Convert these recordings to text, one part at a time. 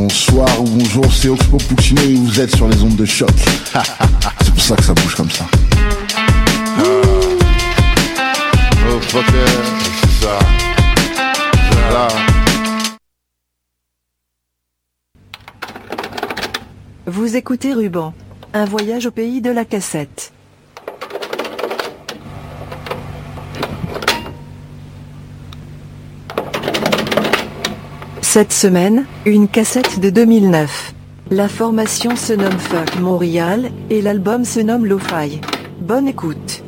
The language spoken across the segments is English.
Bonsoir ou bonjour, c'est Oxpo Puccino et vous êtes sur les ondes de choc. c'est pour ça que ça bouge comme ça. Oh, ça. Là. Vous écoutez Ruban, un voyage au pays de la cassette. Cette semaine, une cassette de 2009. La formation se nomme Fuck Montréal et l'album se nomme Lo-Fi. Bonne écoute.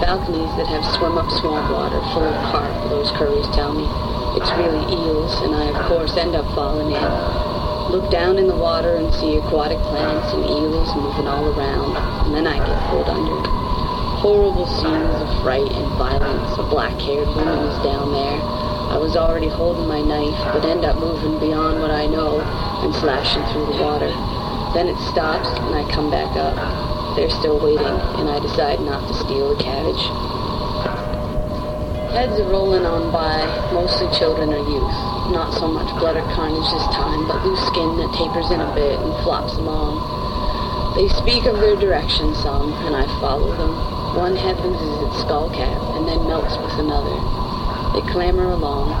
Balconies that have swum up swamp water full of carp, those curries tell me. It's really eels, and I, of course, end up falling in. Look down in the water and see aquatic plants and eels moving all around, and then I get pulled under. Horrible scenes of fright and violence. A black-haired woman is down there. I was already holding my knife, but end up moving beyond what I know and slashing through the water. Then it stops, and I come back up they're still waiting, and I decide not to steal the cabbage. Heads are rolling on by, mostly children or youth. Not so much blood or carnage this time, but loose skin that tapers in a bit and flops along. They speak of their direction some, and I follow them. One head is its skull cap, and then melts with another. They clamber along.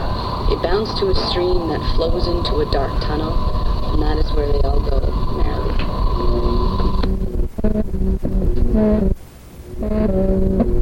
It bounds to a stream that flows into a dark tunnel, and that is where they all go. Thank you.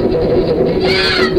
Yeah.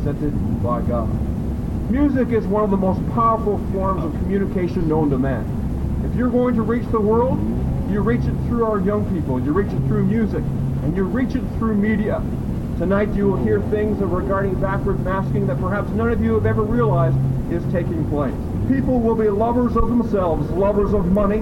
One presented by God. Music is one of the most powerful forms of communication known to man. If you're going to reach the world, you reach it through our young people, you reach it through music, and you reach it through media. Tonight you will hear things regarding backward masking that perhaps none of you have ever realized is taking place. People will be lovers of themselves, lovers of money,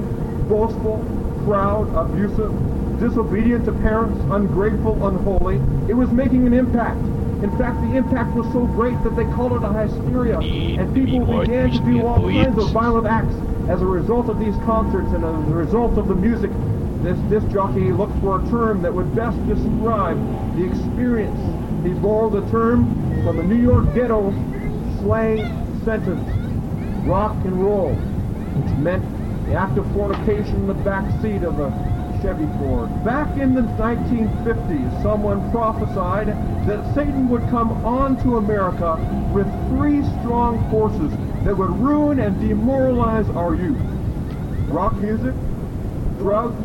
boastful, proud, abusive, disobedient to parents, ungrateful, unholy. It was making an impact. In fact, the impact was so great that they called it a hysteria, and people began to do all kinds of violent acts as a result of these concerts and as a result of the music. This disc jockey looked for a term that would best describe the experience. He borrowed the term from the New York ghetto slang sentence, rock and roll, which meant the act of fornication in the back seat of a Chevy Ford. Back in the 1950s, someone prophesied that Satan would come onto America with three strong forces that would ruin and demoralize our youth. Rock music, drugs,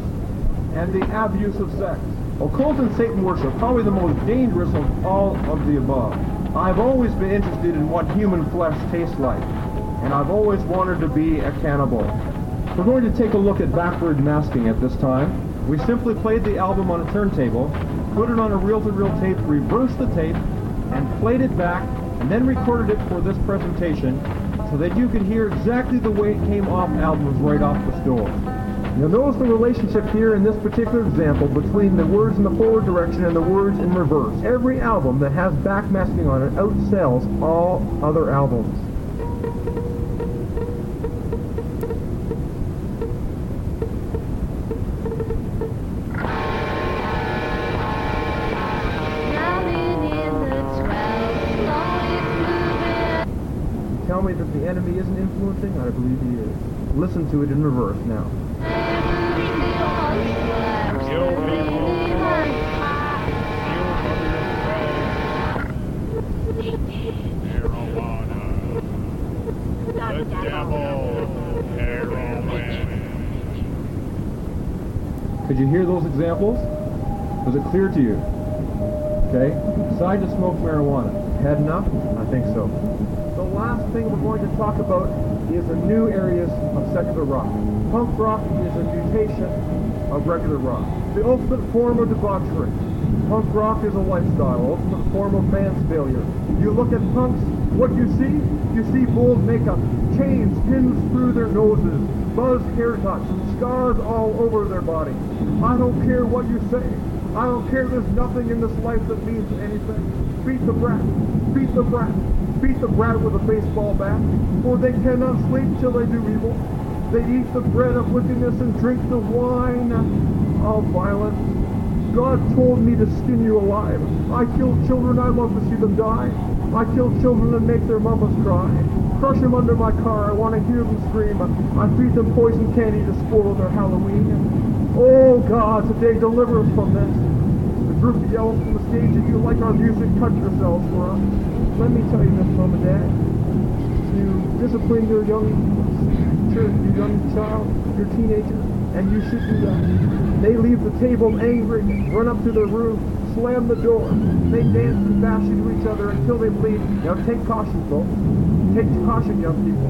and the abuse of sex. Occult and Satan worship, probably the most dangerous of all of the above. I've always been interested in what human flesh tastes like, and I've always wanted to be a cannibal. We're going to take a look at backward masking at this time. We simply played the album on a turntable, put it on a reel-to-reel tape, reversed the tape, and played it back, and then recorded it for this presentation so that you could hear exactly the way it came off albums right off the store. You'll notice the relationship here in this particular example between the words in the forward direction and the words in reverse. Every album that has backmasking on it outsells all other albums. Me that the enemy isn't influencing? I believe he is. Listen to it in reverse now. Could you hear those examples? Was it clear to you? Okay. Decide to smoke marijuana. Had enough? I think so. Last thing we're going to talk about is the new areas of secular rock. Punk rock is a mutation of regular rock. The ultimate form of debauchery. Punk rock is a lifestyle, ultimate form of man's failure. You look at punks, what you see? You see bold makeup, chains pinned through their noses, buzzed haircuts, scars all over their body. I don't care what you say. I don't care there's nothing in this life that means anything. Beat the brat. Beat the brat. Beat the brat with a baseball bat. For they cannot sleep till they do evil. They eat the bread of wickedness and drink the wine of violence. God told me to skin you alive. I kill children, I love to see them die. I kill children and make their mamas cry. Crush them under my car, I want to hear them scream. I feed them poison candy to spoil their Halloween. Oh God, today deliver us from this. The group yells from the stage, if you like our music, cut yourselves for us. Let me tell you this, Mom and Dad. You discipline your young, your young child, your teenager, and you should do that. They leave the table angry, run up to their room, slam the door. They dance and bash into each other until they bleed. Now take caution, folks. Take caution, young people.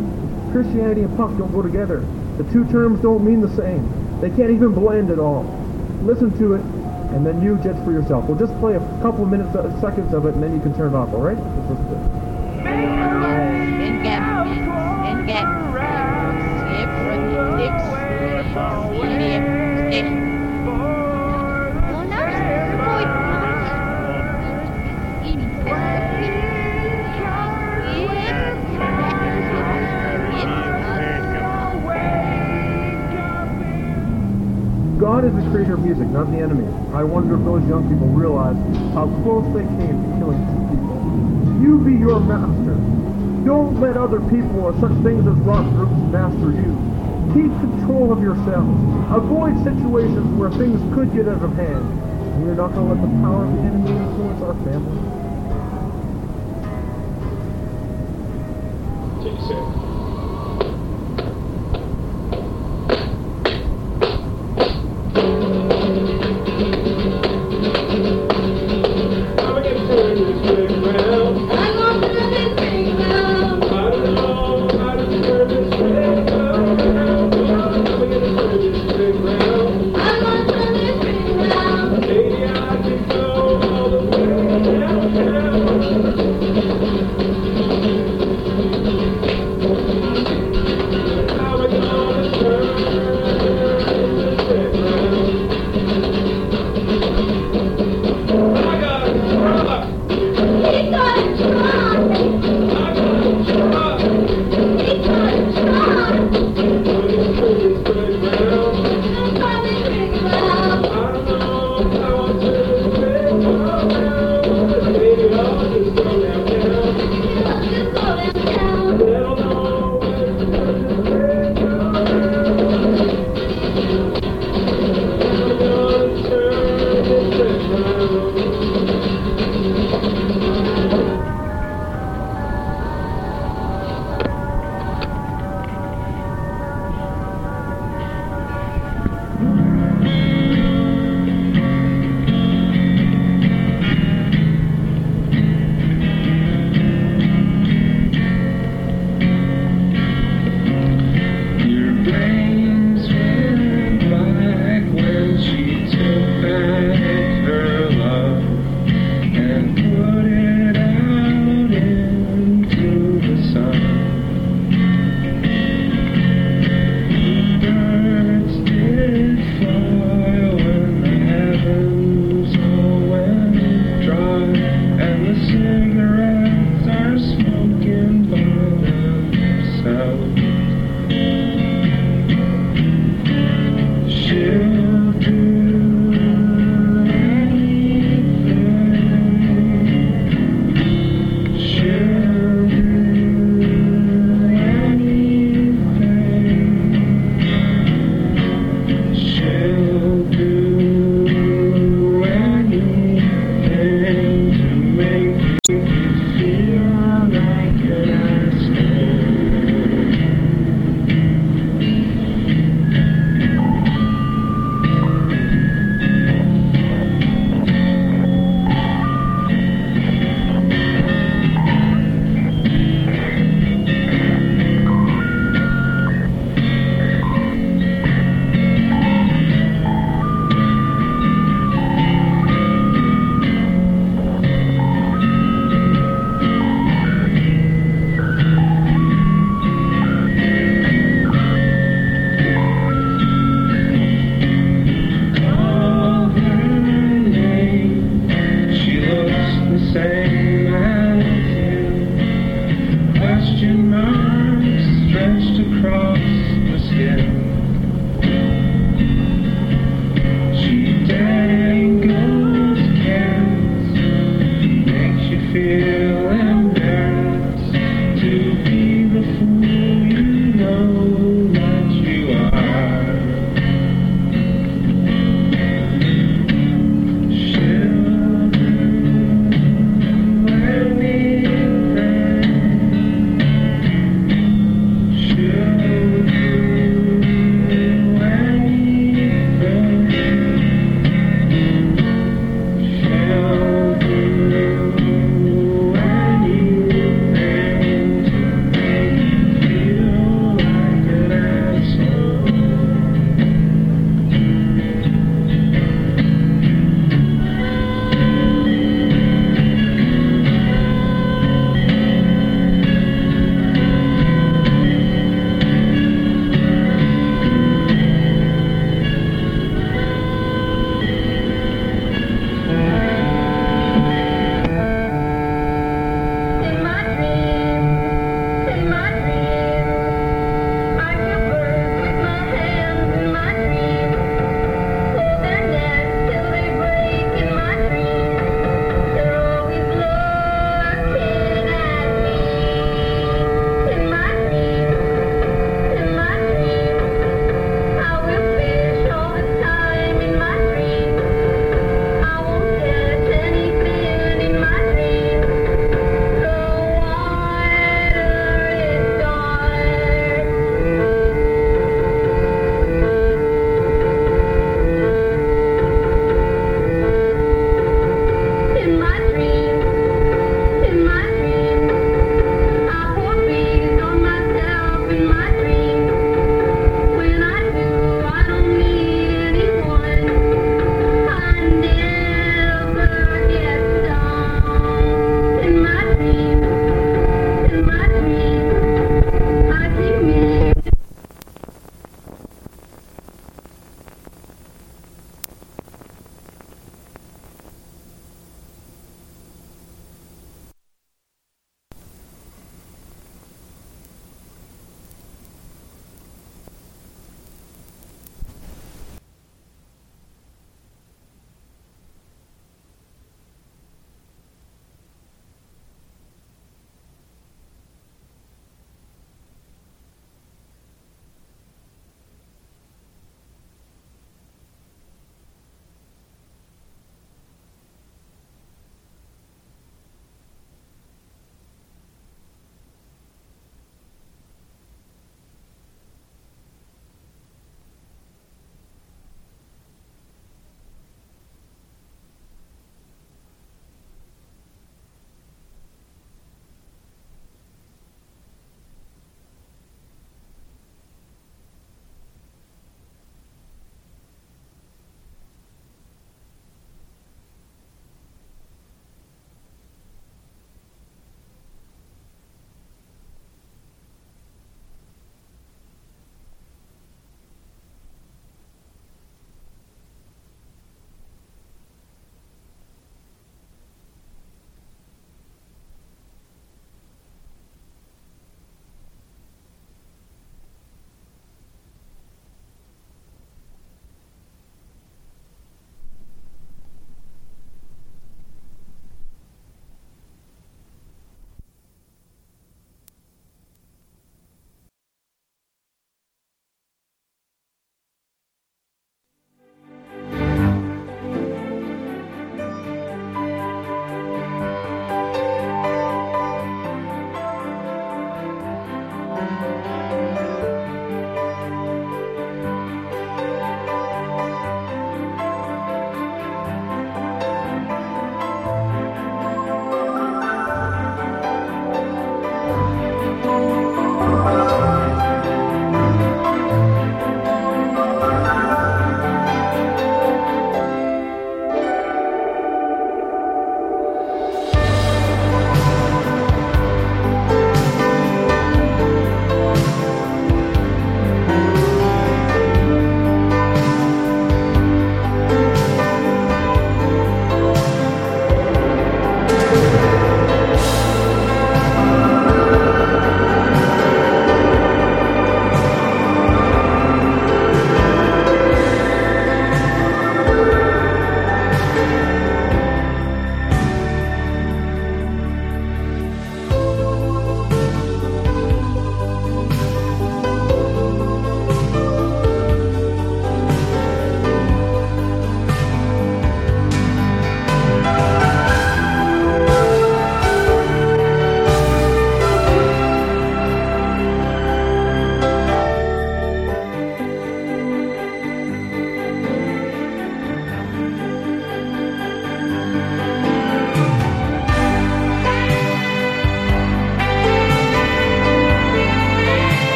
Christianity and punk don't go together. The two terms don't mean the same. They can't even blend at all. Listen to it, and then you judge for yourself. We'll just play a couple of minutes, uh, seconds of it, and then you can turn it off, all right? Let's listen to it. God is the creator of music, not the enemy. I wonder if those young people realize how close they came to killing two people. You be your master. Don't let other people or such things as rock groups master you. Keep control of yourselves. Avoid situations where things could get out of hand. We're not going to let the power of the enemy influence our family. Take six.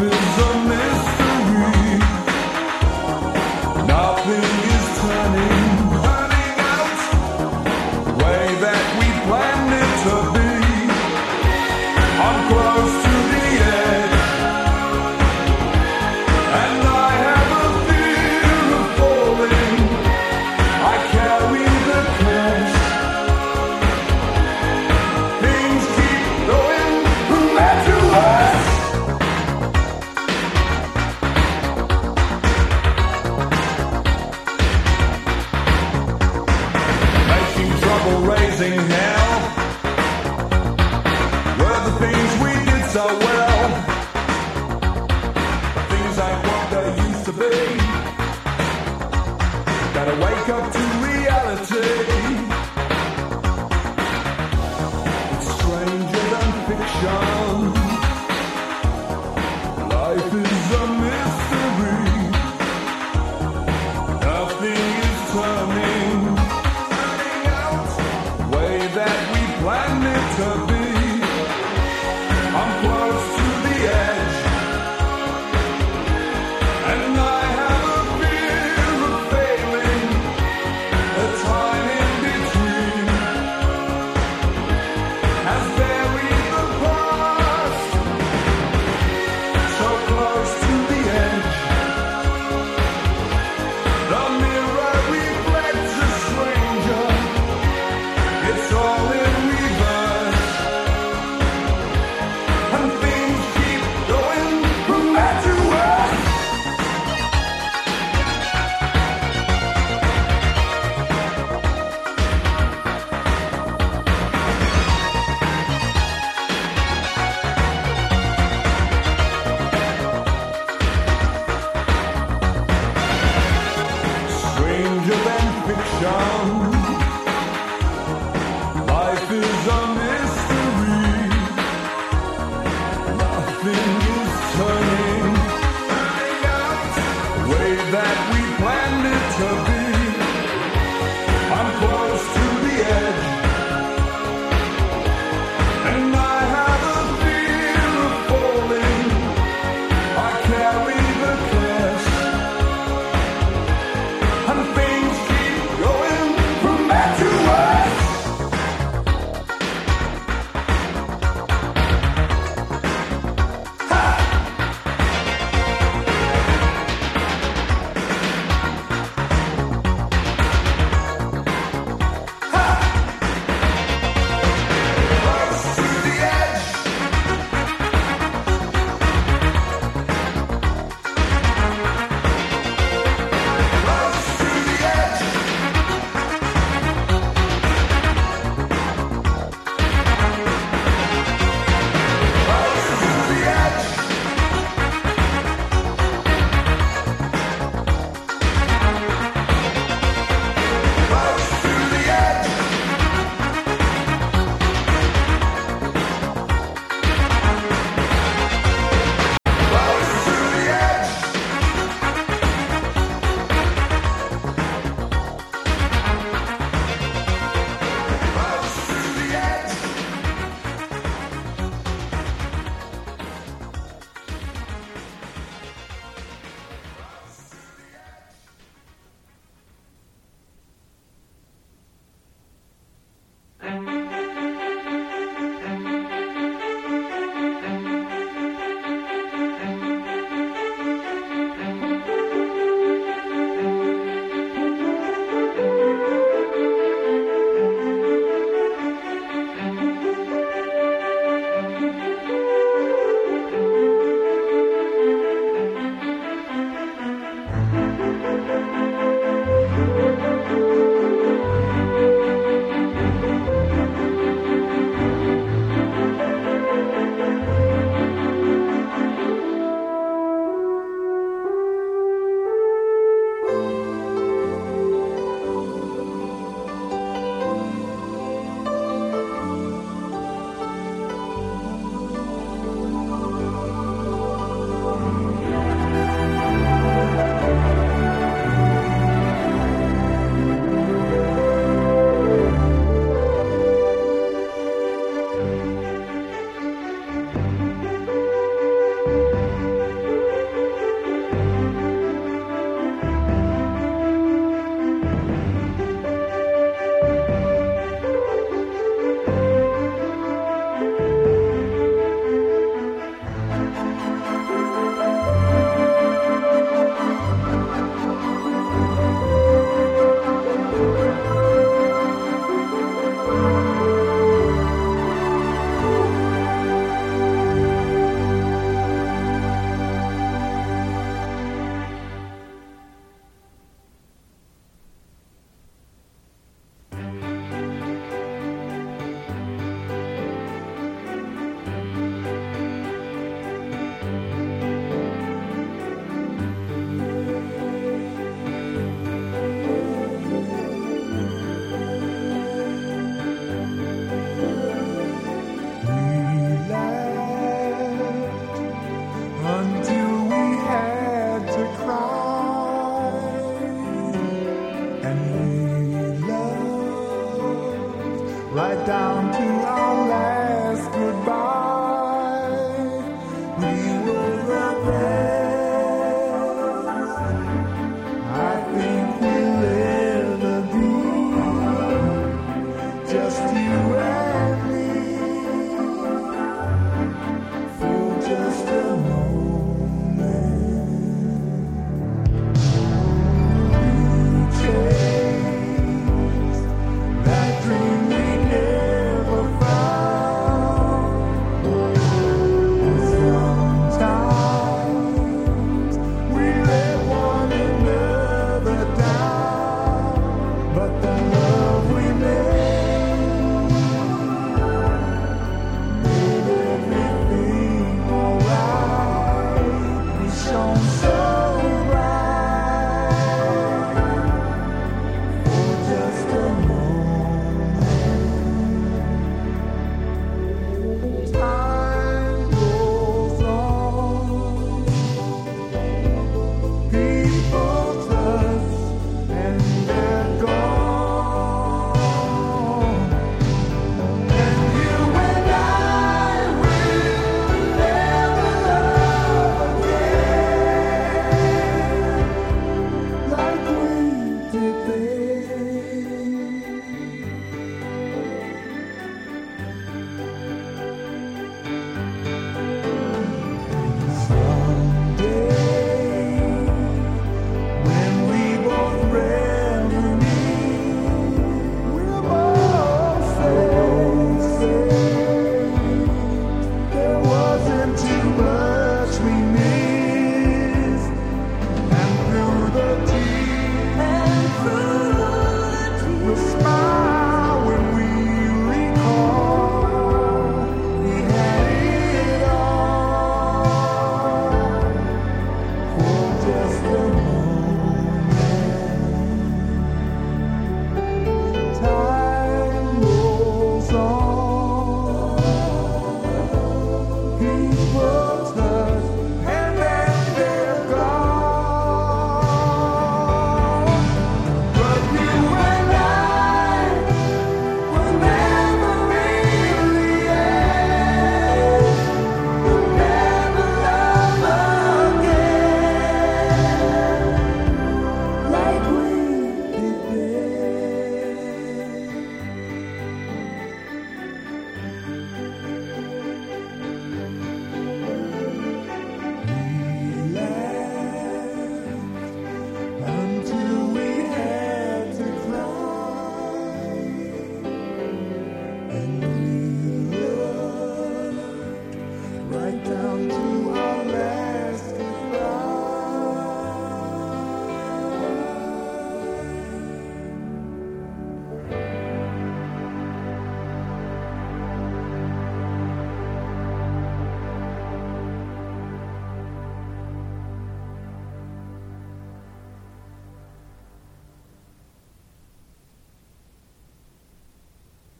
Life